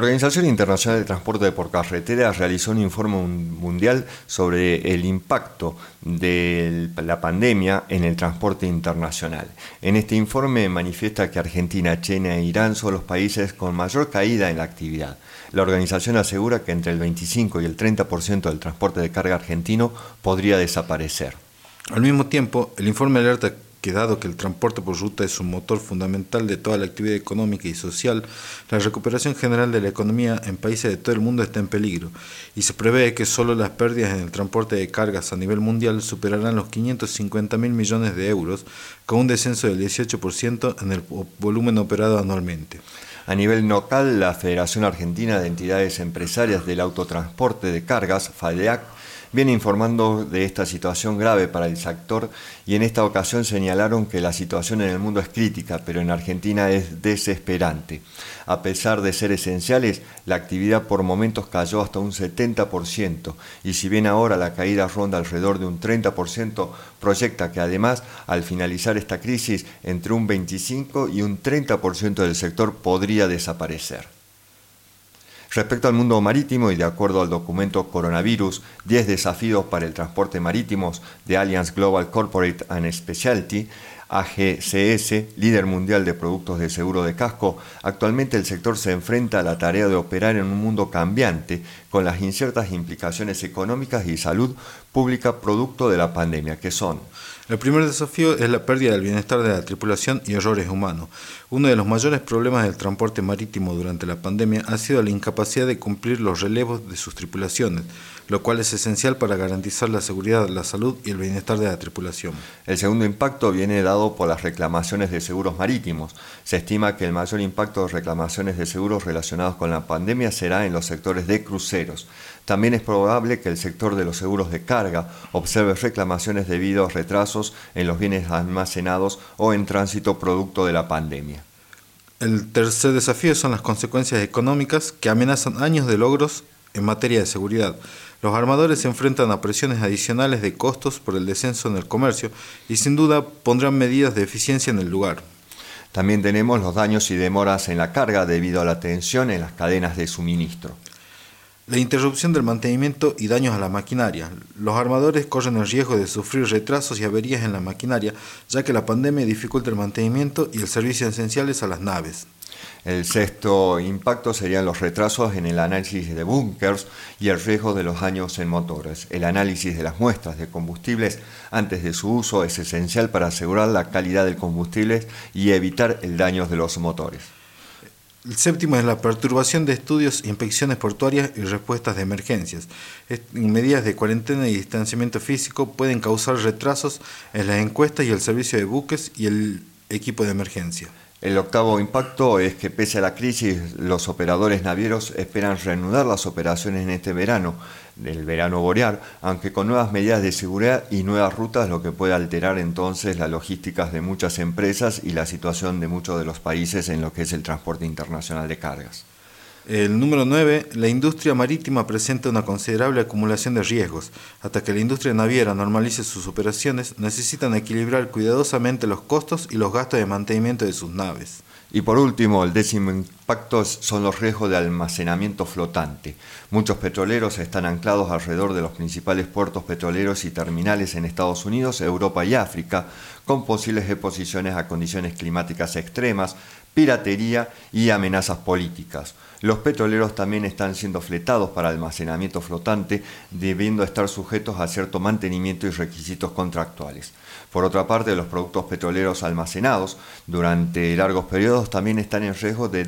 Organización Internacional de Transporte por Carretera realizó un informe mundial sobre el impacto de la pandemia en el transporte internacional. En este informe manifiesta que Argentina, China e Irán son los países con mayor caída en la actividad. La organización asegura que entre el 25 y el 30% del transporte de carga argentino podría desaparecer. Al mismo tiempo, el informe alerta que dado que el transporte por ruta es un motor fundamental de toda la actividad económica y social, la recuperación general de la economía en países de todo el mundo está en peligro y se prevé que solo las pérdidas en el transporte de cargas a nivel mundial superarán los 550 mil millones de euros, con un descenso del 18% en el volumen operado anualmente. A nivel local, la Federación Argentina de Entidades Empresarias del Autotransporte de Cargas, FADEAC, viene informando de esta situación grave para el sector y en esta ocasión señalaron que la situación en el mundo es crítica, pero en Argentina es desesperante. A pesar de ser esenciales, la actividad por momentos cayó hasta un 70% y si bien ahora la caída ronda alrededor de un 30%, proyecta que además al finalizar esta crisis entre un 25 y un 30% del sector podría desaparecer. Respecto al mundo marítimo y de acuerdo al documento Coronavirus, 10 desafíos para el transporte marítimo de Alliance Global Corporate and Specialty, AGCS, líder mundial de productos de seguro de casco, actualmente el sector se enfrenta a la tarea de operar en un mundo cambiante con las inciertas implicaciones económicas y salud pública producto de la pandemia, que son el primer desafío es la pérdida del bienestar de la tripulación y errores humanos. Uno de los mayores problemas del transporte marítimo durante la pandemia ha sido la incapacidad de cumplir los relevos de sus tripulaciones, lo cual es esencial para garantizar la seguridad, la salud y el bienestar de la tripulación. El segundo impacto viene dado por las reclamaciones de seguros marítimos. Se estima que el mayor impacto de reclamaciones de seguros relacionados con la pandemia será en los sectores de cruceros. También es probable que el sector de los seguros de carga observe reclamaciones debido a retrasos en los bienes almacenados o en tránsito producto de la pandemia. El tercer desafío son las consecuencias económicas que amenazan años de logros en materia de seguridad. Los armadores se enfrentan a presiones adicionales de costos por el descenso en el comercio y sin duda pondrán medidas de eficiencia en el lugar. También tenemos los daños y demoras en la carga debido a la tensión en las cadenas de suministro. La interrupción del mantenimiento y daños a la maquinaria. Los armadores corren el riesgo de sufrir retrasos y averías en la maquinaria, ya que la pandemia dificulta el mantenimiento y el servicio esenciales a las naves. El sexto impacto serían los retrasos en el análisis de búnkers y el riesgo de los daños en motores. El análisis de las muestras de combustibles antes de su uso es esencial para asegurar la calidad del combustible y evitar el daño de los motores. El séptimo es la perturbación de estudios, inspecciones portuarias y respuestas de emergencias. Medidas de cuarentena y distanciamiento físico pueden causar retrasos en las encuestas y el servicio de buques y el equipo de emergencia. El octavo impacto es que pese a la crisis, los operadores navieros esperan reanudar las operaciones en este verano, del verano boreal, aunque con nuevas medidas de seguridad y nuevas rutas, lo que puede alterar entonces las logísticas de muchas empresas y la situación de muchos de los países en lo que es el transporte internacional de cargas. El número 9, la industria marítima presenta una considerable acumulación de riesgos. Hasta que la industria naviera normalice sus operaciones, necesitan equilibrar cuidadosamente los costos y los gastos de mantenimiento de sus naves. Y por último, el décimo son los riesgos de almacenamiento flotante. Muchos petroleros están anclados alrededor de los principales puertos petroleros y terminales en Estados Unidos, Europa y África, con posibles exposiciones a condiciones climáticas extremas, piratería y amenazas políticas. Los petroleros también están siendo fletados para almacenamiento flotante, debiendo estar sujetos a cierto mantenimiento y requisitos contractuales. Por otra parte, los productos petroleros almacenados durante largos periodos también están en riesgo de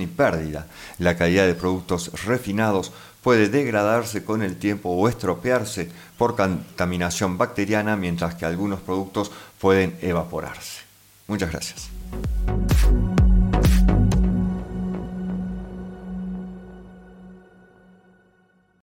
y pérdida. La calidad de productos refinados puede degradarse con el tiempo o estropearse por contaminación bacteriana, mientras que algunos productos pueden evaporarse. Muchas gracias.